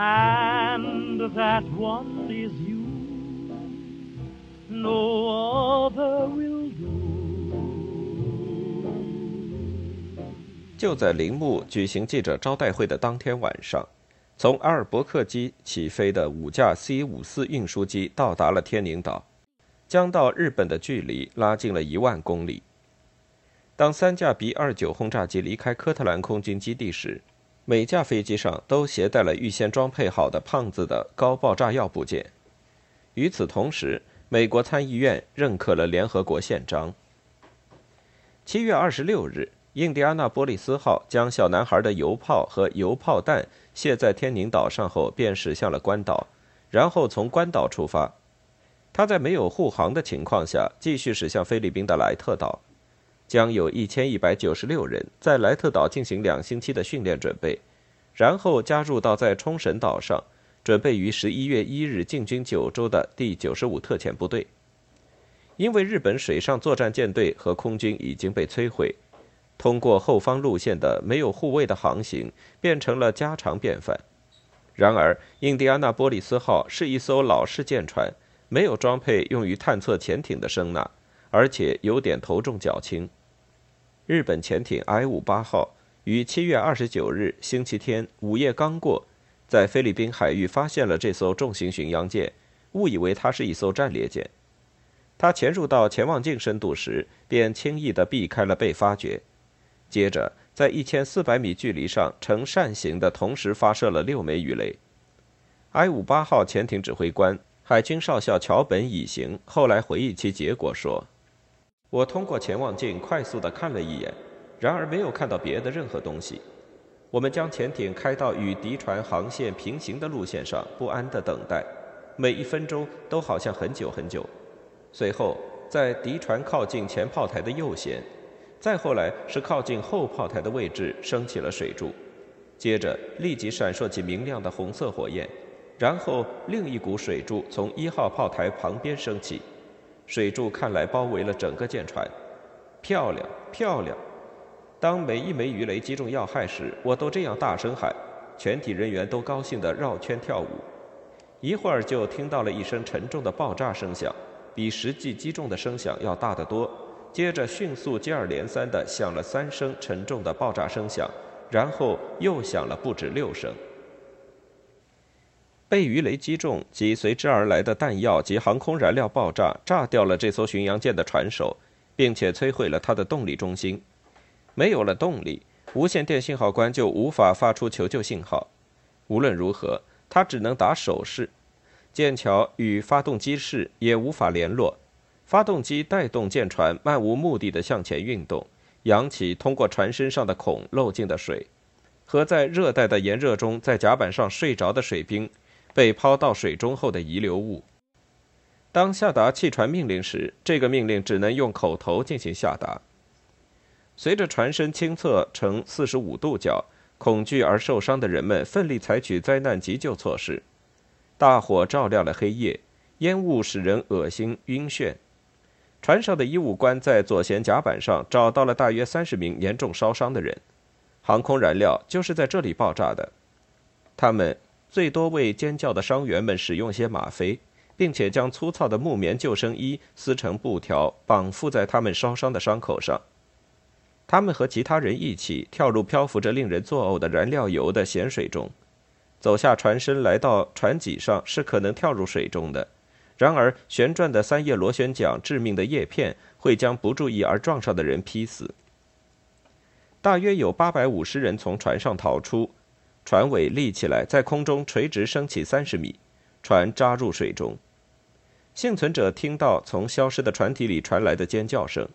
And that one is you. No other will do. 就在铃木举行记者招待会的当天晚上，从阿尔伯克基起飞的五架 C-54 运输机到达了天宁岛，将到日本的距离拉近了一万公里。当三架 B-29 轰炸机离开科特兰空军基地时，每架飞机上都携带了预先装配好的胖子的高爆炸药部件。与此同时，美国参议院认可了联合国宪章。七月二十六日。印第安纳波利斯号将小男孩的油炮和油炮弹卸在天宁岛上后，便驶向了关岛，然后从关岛出发。他在没有护航的情况下，继续驶向菲律宾的莱特岛，将有一千一百九十六人在莱特岛进行两星期的训练准备，然后加入到在冲绳岛上准备于十一月一日进军九州的第九十五特遣部队。因为日本水上作战舰队和空军已经被摧毁。通过后方路线的没有护卫的航行变成了家常便饭。然而，印第安纳波利斯号是一艘老式舰船，没有装配用于探测潜艇的声呐，而且有点头重脚轻。日本潜艇 I-58 号于7月29日星期天午夜刚过，在菲律宾海域发现了这艘重型巡洋舰，误以为它是一艘战列舰。它潜入到潜望镜深度时，便轻易地避开了被发觉。接着，在一千四百米距离上呈扇形的同时发射了六枚鱼雷。I-58 号潜艇指挥官海军少校桥本乙行后来回忆其结果说：“我通过潜望镜快速地看了一眼，然而没有看到别的任何东西。我们将潜艇开到与敌船航线平行的路线上，不安地等待，每一分钟都好像很久很久。随后，在敌船靠近前炮台的右舷。”再后来是靠近后炮台的位置升起了水柱，接着立即闪烁起明亮的红色火焰，然后另一股水柱从一号炮台旁边升起，水柱看来包围了整个舰船，漂亮漂亮！当每一枚鱼雷击中要害时，我都这样大声喊，全体人员都高兴地绕圈跳舞。一会儿就听到了一声沉重的爆炸声响，比实际击中的声响要大得多。接着迅速接二连三地响了三声沉重的爆炸声响，然后又响了不止六声。被鱼雷击中及随之而来的弹药及航空燃料爆炸，炸掉了这艘巡洋舰的船首，并且摧毁了它的动力中心。没有了动力，无线电信号官就无法发出求救信号。无论如何，他只能打手势。舰桥与发动机室也无法联络。发动机带动舰船漫无目的地向前运动，扬起通过船身上的孔漏进的水，和在热带的炎热中在甲板上睡着的水兵被抛到水中后的遗留物。当下达弃船命令时，这个命令只能用口头进行下达。随着船身倾侧呈四十五度角，恐惧而受伤的人们奋力采取灾难急救措施。大火照亮了黑夜，烟雾使人恶心晕眩。船上的医务官在左舷甲板上找到了大约三十名严重烧伤的人，航空燃料就是在这里爆炸的。他们最多为尖叫的伤员们使用些吗啡，并且将粗糙的木棉救生衣撕成布条绑缚在他们烧伤的伤口上。他们和其他人一起跳入漂浮着令人作呕的燃料油的咸水中，走下船身来到船脊上是可能跳入水中的。然而，旋转的三叶螺旋桨致命的叶片会将不注意而撞上的人劈死。大约有八百五十人从船上逃出，船尾立起来，在空中垂直升起三十米，船扎入水中。幸存者听到从消失的船体里传来的尖叫声，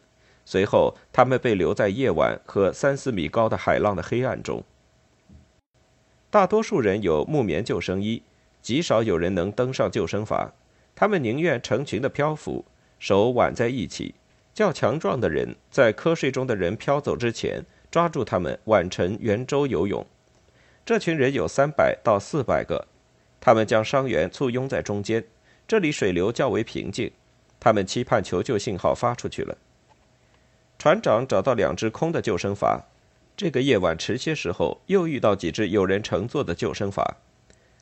随后他们被留在夜晚和三四米高的海浪的黑暗中。大多数人有木棉救生衣，极少有人能登上救生筏。他们宁愿成群的漂浮，手挽在一起。较强壮的人在瞌睡中的人飘走之前，抓住他们挽成圆周游泳。这群人有三百到四百个，他们将伤员簇拥在中间。这里水流较为平静，他们期盼求救信号发出去了。船长找到两只空的救生筏。这个夜晚迟些时候，又遇到几只有人乘坐的救生筏。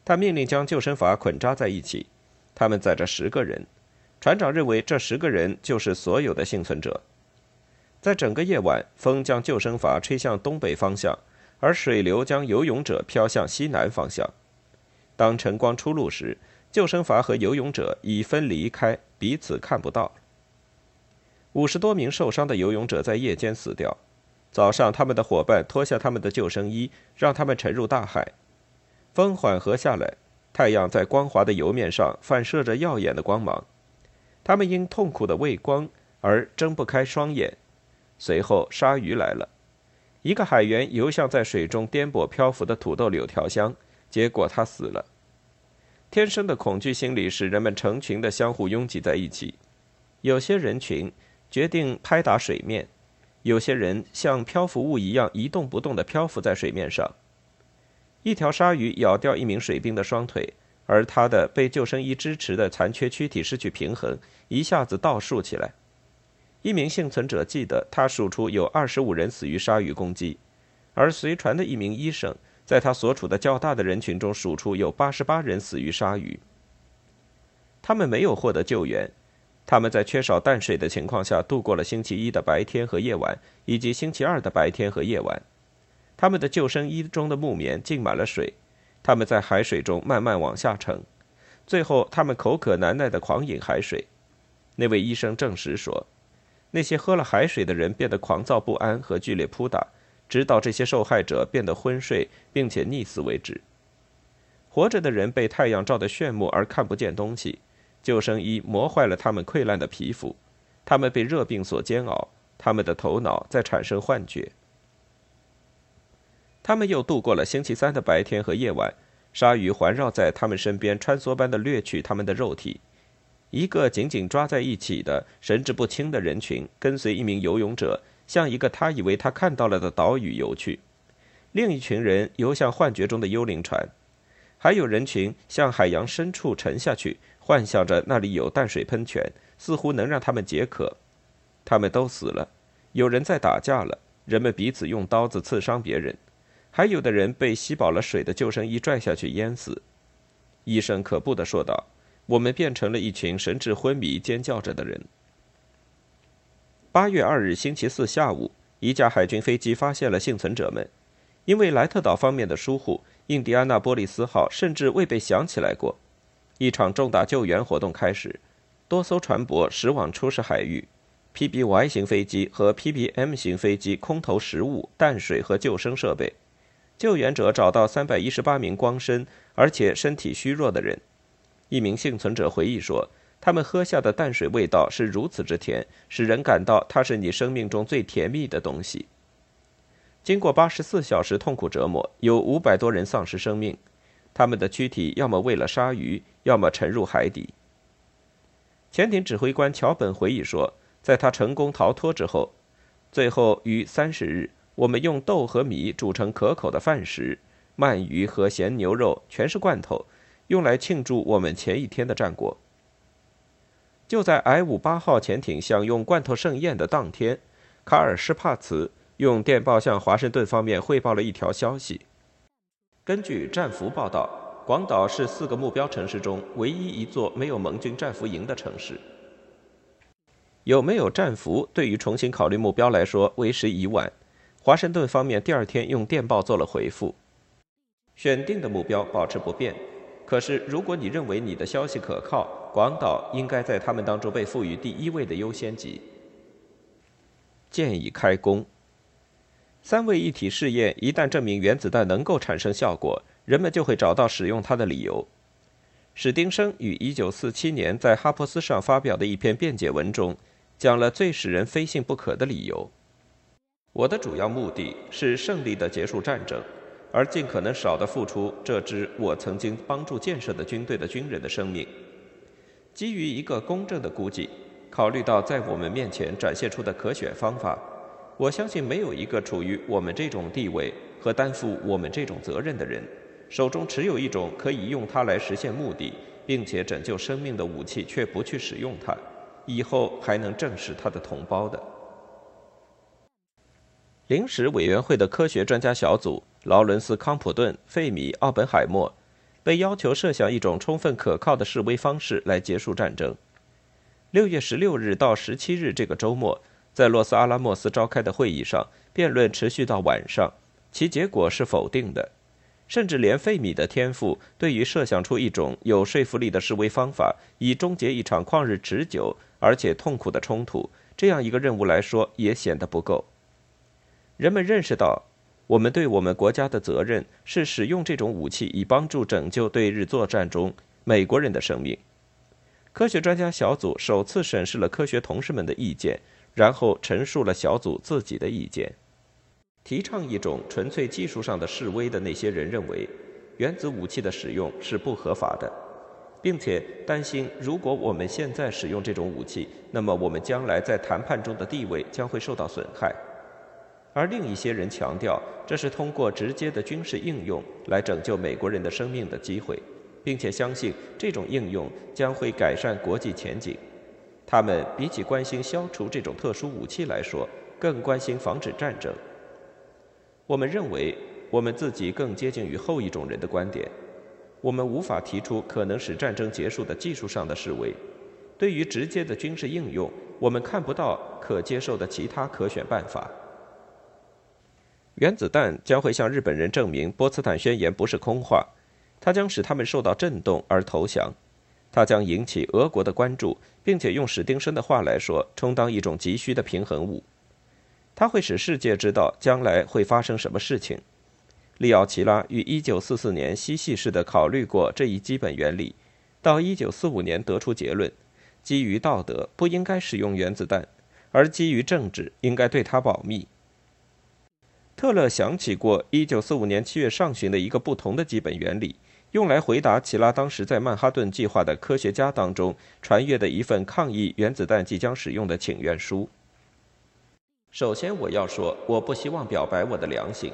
他命令将救生筏捆扎在一起。他们载着十个人。船长认为这十个人就是所有的幸存者。在整个夜晚，风将救生筏吹向东北方向，而水流将游泳者飘向西南方向。当晨光出露时，救生筏和游泳者已分离开，彼此看不到。五十多名受伤的游泳者在夜间死掉。早上，他们的伙伴脱下他们的救生衣，让他们沉入大海。风缓和下来，太阳在光滑的油面上反射着耀眼的光芒。他们因痛苦的畏光而睁不开双眼。随后，鲨鱼来了。一个海员游向在水中颠簸漂浮的土豆柳条箱，结果他死了。天生的恐惧心理使人们成群的相互拥挤在一起。有些人群决定拍打水面。有些人像漂浮物一样一动不动地漂浮在水面上。一条鲨鱼咬掉一名水兵的双腿，而他的被救生衣支持的残缺躯体失去平衡，一下子倒竖起来。一名幸存者记得，他数出有二十五人死于鲨鱼攻击，而随船的一名医生在他所处的较大的人群中数出有八十八人死于鲨鱼。他们没有获得救援。他们在缺少淡水的情况下度过了星期一的白天和夜晚，以及星期二的白天和夜晚。他们的救生衣中的木棉浸满了水，他们在海水中慢慢往下沉，最后他们口渴难耐地狂饮海水。那位医生证实说，那些喝了海水的人变得狂躁不安和剧烈扑打，直到这些受害者变得昏睡并且溺死为止。活着的人被太阳照得炫目而看不见东西。救生衣磨坏了他们溃烂的皮肤，他们被热病所煎熬，他们的头脑在产生幻觉。他们又度过了星期三的白天和夜晚，鲨鱼环绕在他们身边，穿梭般的掠取他们的肉体。一个紧紧抓在一起的神志不清的人群，跟随一名游泳者向一个他以为他看到了的岛屿游去，另一群人游向幻觉中的幽灵船，还有人群向海洋深处沉下去。幻想着那里有淡水喷泉，似乎能让他们解渴。他们都死了，有人在打架了，人们彼此用刀子刺伤别人，还有的人被吸饱了水的救生衣拽下去淹死。医生可怖地说道：“我们变成了一群神志昏迷、尖叫着的人。”八月二日星期四下午，一架海军飞机发现了幸存者们。因为莱特岛方面的疏忽，印第安纳波利斯号甚至未被想起来过。一场重大救援活动开始，多艘船舶驶往出事海域，PBY 型飞机和 PBM 型飞机空投食物、淡水和救生设备。救援者找到三百一十八名光身而且身体虚弱的人。一名幸存者回忆说：“他们喝下的淡水味道是如此之甜，使人感到它是你生命中最甜蜜的东西。”经过八十四小时痛苦折磨，有五百多人丧失生命。他们的躯体要么喂了鲨鱼，要么沉入海底。潜艇指挥官桥本回忆说，在他成功逃脱之后，最后于三十日，我们用豆和米煮成可口的饭食，鳗鱼和咸牛肉全是罐头，用来庆祝我们前一天的战果。就在 I 五八号潜艇享用罐头盛宴的当天，卡尔施帕茨用电报向华盛顿方面汇报了一条消息。根据战俘报道，广岛是四个目标城市中唯一一座没有盟军战俘营的城市。有没有战俘，对于重新考虑目标来说为时已晚。华盛顿方面第二天用电报做了回复：选定的目标保持不变，可是如果你认为你的消息可靠，广岛应该在他们当中被赋予第一位的优先级。建议开工。三位一体试验一旦证明原子弹能够产生效果，人们就会找到使用它的理由。史丁生于1947年在哈珀斯上发表的一篇辩解文中，讲了最使人非信不可的理由：我的主要目的是胜利地结束战争，而尽可能少地付出这支我曾经帮助建设的军队的军人的生命。基于一个公正的估计，考虑到在我们面前展现出的可选方法，我相信没有一个处于我们这种地位和担负我们这种责任的人，手中持有一种可以用它来实现目的，并且拯救生命的武器，却不去使用它，以后还能正视他的同胞的。临时委员会的科学专家小组。劳伦斯·康普顿、费米、奥本海默被要求设想一种充分可靠的示威方式来结束战争。六月十六日到十七日这个周末，在洛斯阿拉莫斯召开的会议上，辩论持续到晚上，其结果是否定的。甚至连费米的天赋对于设想出一种有说服力的示威方法，以终结一场旷日持久而且痛苦的冲突这样一个任务来说，也显得不够。人们认识到。我们对我们国家的责任是使用这种武器以帮助拯救对日作战中美国人的生命。科学专家小组首次审视了科学同事们的意见，然后陈述了小组自己的意见。提倡一种纯粹技术上的示威的那些人认为，原子武器的使用是不合法的，并且担心如果我们现在使用这种武器，那么我们将来在谈判中的地位将会受到损害。而另一些人强调，这是通过直接的军事应用来拯救美国人的生命的机会，并且相信这种应用将会改善国际前景。他们比起关心消除这种特殊武器来说，更关心防止战争。我们认为，我们自己更接近于后一种人的观点。我们无法提出可能使战争结束的技术上的示威。对于直接的军事应用，我们看不到可接受的其他可选办法。原子弹将会向日本人证明波茨坦宣言不是空话，它将使他们受到震动而投降，它将引起俄国的关注，并且用史丁生的话来说，充当一种急需的平衡物。它会使世界知道将来会发生什么事情。利奥齐拉于1944年嬉戏式的考虑过这一基本原理，到1945年得出结论：基于道德不应该使用原子弹，而基于政治应该对它保密。特勒想起过1945年7月上旬的一个不同的基本原理，用来回答齐拉当时在曼哈顿计划的科学家当中传阅的一份抗议原子弹即将使用的请愿书。首先，我要说，我不希望表白我的良心。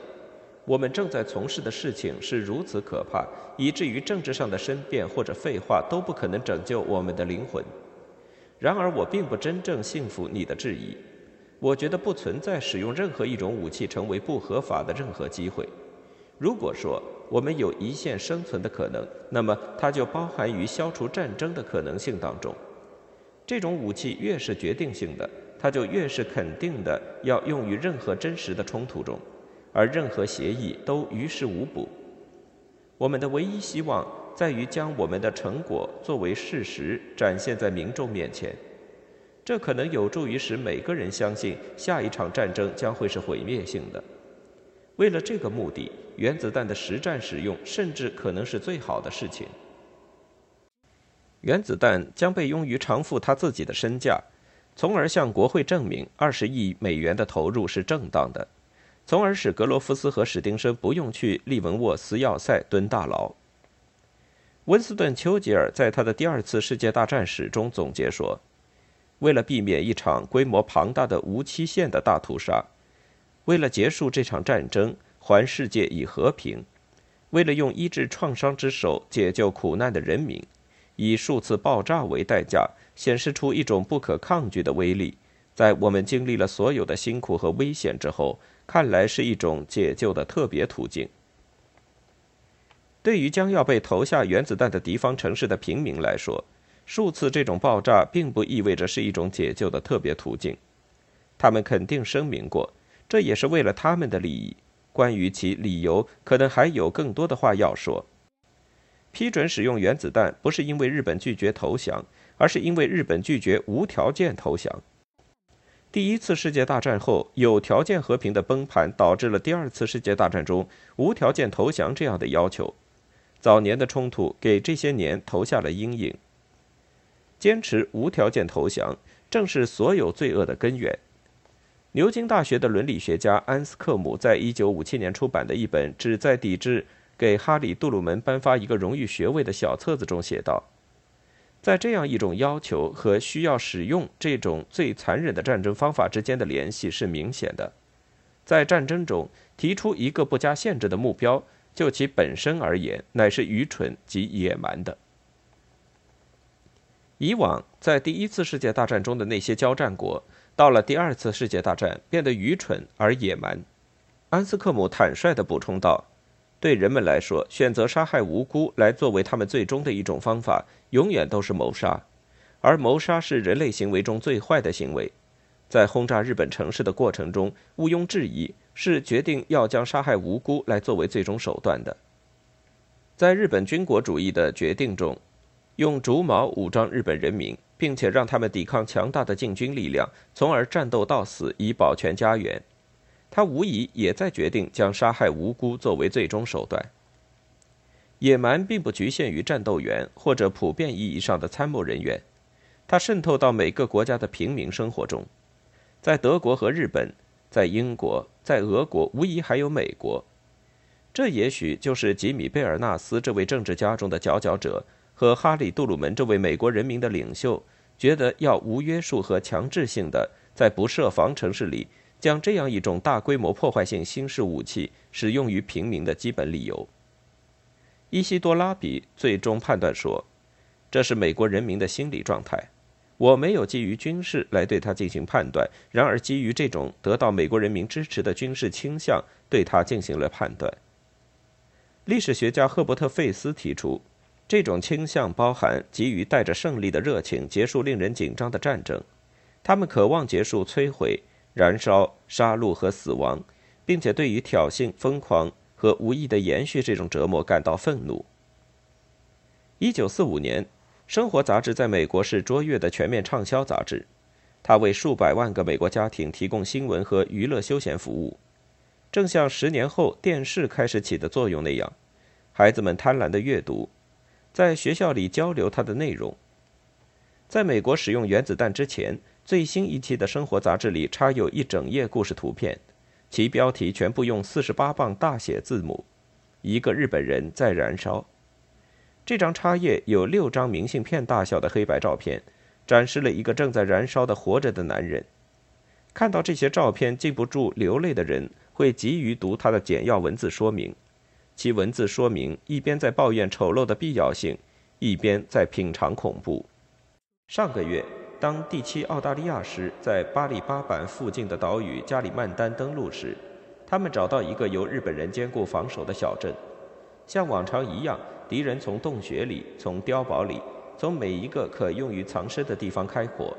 我们正在从事的事情是如此可怕，以至于政治上的申辩或者废话都不可能拯救我们的灵魂。然而，我并不真正信服你的质疑。我觉得不存在使用任何一种武器成为不合法的任何机会。如果说我们有一线生存的可能，那么它就包含于消除战争的可能性当中。这种武器越是决定性的，它就越是肯定的要用于任何真实的冲突中，而任何协议都于事无补。我们的唯一希望在于将我们的成果作为事实展现在民众面前。这可能有助于使每个人相信下一场战争将会是毁灭性的。为了这个目的，原子弹的实战使用甚至可能是最好的事情。原子弹将被用于偿付他自己的身价，从而向国会证明二十亿美元的投入是正当的，从而使格罗夫斯和史丁生不用去利文沃斯要塞蹲大牢。温斯顿·丘吉尔在他的第二次世界大战史中总结说。为了避免一场规模庞大的无期限的大屠杀，为了结束这场战争，还世界以和平，为了用医治创伤之手解救苦难的人民，以数次爆炸为代价，显示出一种不可抗拒的威力，在我们经历了所有的辛苦和危险之后，看来是一种解救的特别途径。对于将要被投下原子弹的敌方城市的平民来说，数次这种爆炸并不意味着是一种解救的特别途径，他们肯定声明过，这也是为了他们的利益。关于其理由，可能还有更多的话要说。批准使用原子弹不是因为日本拒绝投降，而是因为日本拒绝无条件投降。第一次世界大战后有条件和平的崩盘，导致了第二次世界大战中无条件投降这样的要求。早年的冲突给这些年投下了阴影。坚持无条件投降，正是所有罪恶的根源。牛津大学的伦理学家安斯克姆在一九五七年出版的一本旨在抵制给哈里·杜鲁门颁发一个荣誉学位的小册子中写道：“在这样一种要求和需要使用这种最残忍的战争方法之间的联系是明显的。在战争中提出一个不加限制的目标，就其本身而言，乃是愚蠢及野蛮的。以往在第一次世界大战中的那些交战国。”到了第二次世界大战，变得愚蠢而野蛮。安斯克姆坦率地补充道：“对人们来说，选择杀害无辜来作为他们最终的一种方法，永远都是谋杀，而谋杀是人类行为中最坏的行为。在轰炸日本城市的过程中，毋庸置疑是决定要将杀害无辜来作为最终手段的。在日本军国主义的决定中，用竹矛武装日本人民。”并且让他们抵抗强大的禁军力量，从而战斗到死以保全家园。他无疑也在决定将杀害无辜作为最终手段。野蛮并不局限于战斗员或者普遍意义上的参谋人员，它渗透到每个国家的平民生活中。在德国和日本，在英国，在俄国，无疑还有美国。这也许就是吉米·贝尔纳斯这位政治家中的佼佼者。和哈里·杜鲁门这位美国人民的领袖觉得要无约束和强制性的在不设防城市里将这样一种大规模破坏性新式武器使用于平民的基本理由。伊西多拉比最终判断说，这是美国人民的心理状态。我没有基于军事来对他进行判断，然而基于这种得到美国人民支持的军事倾向，对他进行了判断。历史学家赫伯特·费斯提出。这种倾向包含急于带着胜利的热情结束令人紧张的战争，他们渴望结束摧毁、燃烧、杀戮和死亡，并且对于挑衅、疯狂和无意的延续这种折磨感到愤怒。一九四五年，《生活》杂志在美国是卓越的全面畅销杂志，它为数百万个美国家庭提供新闻和娱乐休闲服务，正像十年后电视开始起的作用那样，孩子们贪婪的阅读。在学校里交流它的内容。在美国使用原子弹之前，最新一期的生活杂志里插有一整页故事图片，其标题全部用四十八磅大写字母：“一个日本人在燃烧。”这张插页有六张明信片大小的黑白照片，展示了一个正在燃烧的活着的男人。看到这些照片禁不住流泪的人，会急于读他的简要文字说明。其文字说明一边在抱怨丑陋的必要性，一边在品尝恐怖。上个月，当第七澳大利亚师在巴里巴板附近的岛屿加里曼丹登陆时，他们找到一个由日本人兼顾防守的小镇。像往常一样，敌人从洞穴里、从碉堡里、从每一个可用于藏身的地方开火。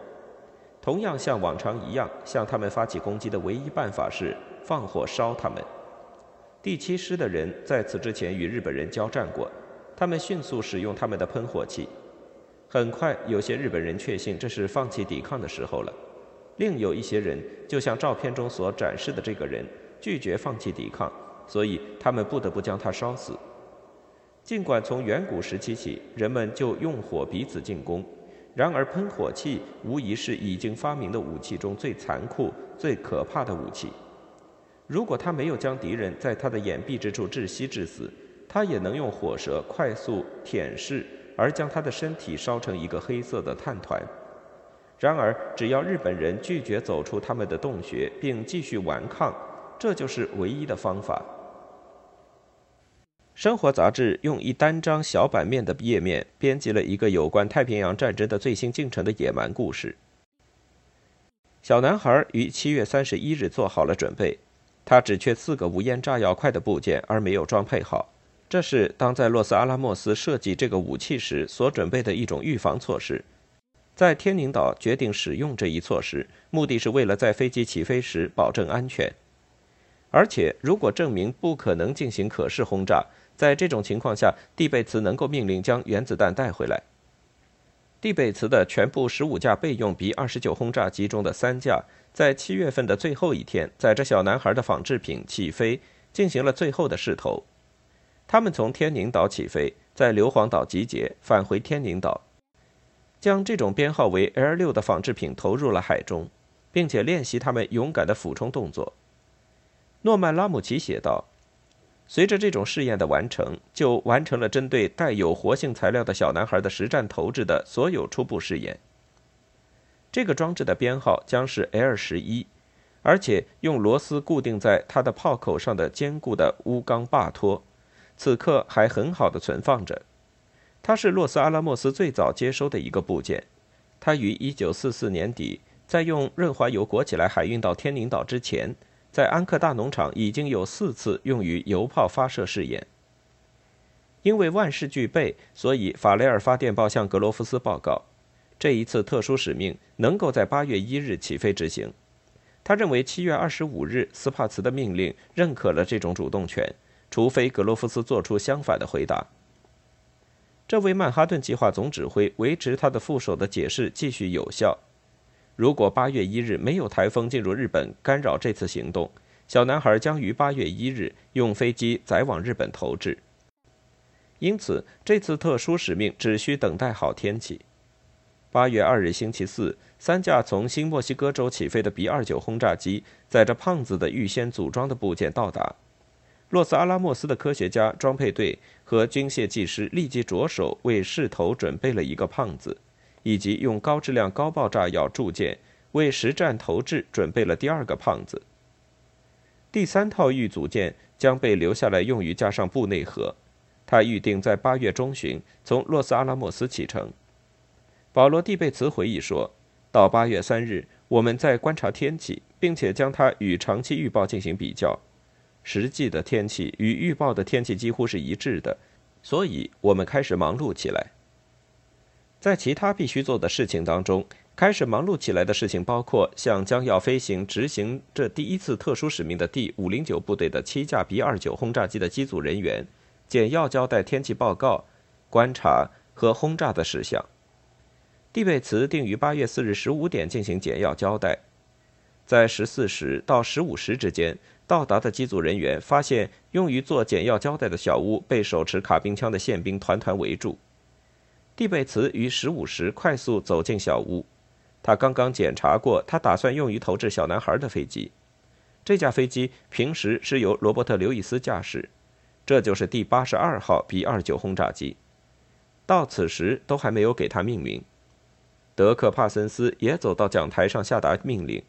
同样像往常一样，向他们发起攻击的唯一办法是放火烧他们。第七师的人在此之前与日本人交战过，他们迅速使用他们的喷火器。很快，有些日本人确信这是放弃抵抗的时候了；另有一些人，就像照片中所展示的这个人，拒绝放弃抵抗，所以他们不得不将他烧死。尽管从远古时期起，人们就用火彼此进攻，然而喷火器无疑是已经发明的武器中最残酷、最可怕的武器。如果他没有将敌人在他的掩蔽之处窒息致死，他也能用火舌快速舔舐，而将他的身体烧成一个黑色的炭团。然而，只要日本人拒绝走出他们的洞穴并继续顽抗，这就是唯一的方法。生活杂志用一单张小版面的页面编辑了一个有关太平洋战争的最新进程的野蛮故事。小男孩于七月三十一日做好了准备。他只缺四个无烟炸药块的部件，而没有装配好。这是当在洛斯阿拉莫斯设计这个武器时所准备的一种预防措施。在天宁岛决定使用这一措施，目的是为了在飞机起飞时保证安全。而且，如果证明不可能进行可视轰炸，在这种情况下，蒂贝茨能够命令将原子弹带回来。蒂贝茨的全部十五架备用 B 二十九轰炸机中的三架。在七月份的最后一天，载着小男孩的仿制品起飞，进行了最后的试投。他们从天宁岛起飞，在硫磺岛集结，返回天宁岛，将这种编号为 L 六的仿制品投入了海中。并且练习他们勇敢的俯冲动作。诺曼拉姆齐写道：“随着这种试验的完成，就完成了针对带有活性材料的小男孩的实战投掷的所有初步试验。这个装置的编号将是 L 十一，而且用螺丝固定在它的炮口上的坚固的钨钢把托，此刻还很好的存放着。它是洛斯阿拉莫斯最早接收的一个部件。它于1944年底在用润滑油裹起来海运到天宁岛之前。”在安克大农场已经有四次用于油炮发射试验。因为万事俱备，所以法雷尔发电报向格罗夫斯报告，这一次特殊使命能够在八月一日起飞执行。他认为七月二十五日斯帕茨的命令认可了这种主动权，除非格罗夫斯做出相反的回答。这位曼哈顿计划总指挥维持他的副手的解释继续有效。如果八月一日没有台风进入日本干扰这次行动，小男孩将于八月一日用飞机载往日本投掷。因此，这次特殊使命只需等待好天气。八月二日星期四，三架从新墨西哥州起飞的 B 二九轰炸机载着胖子的预先组装的部件到达。洛斯阿拉莫斯的科学家、装配队和军械技师立即着手为试投准备了一个胖子。以及用高质量高爆炸药铸件为实战投掷准备了第二个胖子。第三套预组件将被留下来用于加上布内核，他预定在八月中旬从洛斯阿拉莫斯启程。保罗·蒂贝茨回忆说：“到八月三日，我们在观察天气，并且将它与长期预报进行比较。实际的天气与预报的天气几乎是一致的，所以我们开始忙碌起来。”在其他必须做的事情当中，开始忙碌起来的事情包括向将要飞行执行这第一次特殊使命的第五零九部队的七架 B 二九轰炸机的机组人员，简要交代天气报告、观察和轰炸的事项。蒂贝茨定于八月四日十五点进行简要交代。在十四时到十五时之间到达的机组人员发现，用于做简要交代的小屋被手持卡宾枪的宪兵团团围住。蒂贝茨于十五时快速走进小屋，他刚刚检查过他打算用于投掷小男孩的飞机。这架飞机平时是由罗伯特·刘易斯驾驶，这就是第八十二号 B 二九轰炸机。到此时都还没有给他命名。德克·帕森斯也走到讲台上下达命令。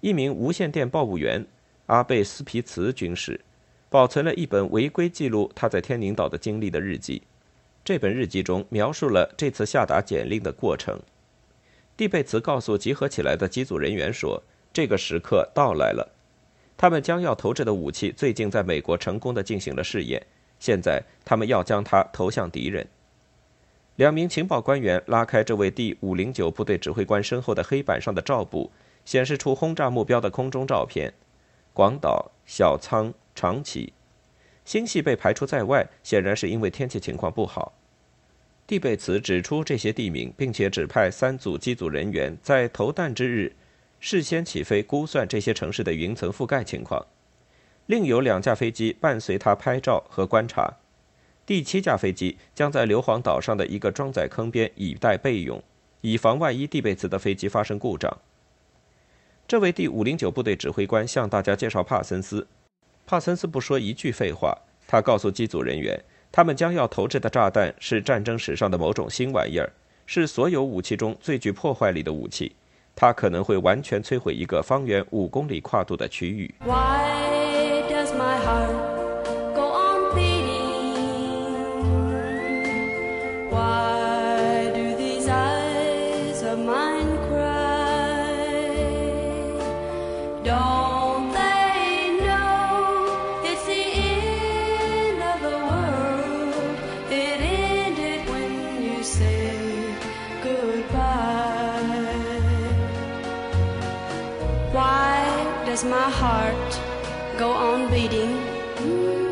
一名无线电报务员阿贝斯皮茨军士保存了一本违规记录他在天宁岛的经历的日记。这本日记中描述了这次下达简令的过程。蒂贝茨告诉集合起来的机组人员说：“这个时刻到来了，他们将要投掷的武器最近在美国成功的进行了试验，现在他们要将它投向敌人。”两名情报官员拉开这位第五零九部队指挥官身后的黑板上的照布，显示出轰炸目标的空中照片：广岛、小仓、长崎。星系被排除在外，显然是因为天气情况不好。蒂贝茨指出这些地名，并且指派三组机组人员在投弹之日事先起飞，估算这些城市的云层覆盖情况。另有两架飞机伴随他拍照和观察。第七架飞机将在硫磺岛上的一个装载坑边以待备用，以防万一蒂贝茨的飞机发生故障。这位第五零九部队指挥官向大家介绍帕森斯。帕森斯不说一句废话，他告诉机组人员，他们将要投掷的炸弹是战争史上的某种新玩意儿，是所有武器中最具破坏力的武器，它可能会完全摧毁一个方圆五公里跨度的区域。My heart go on beating?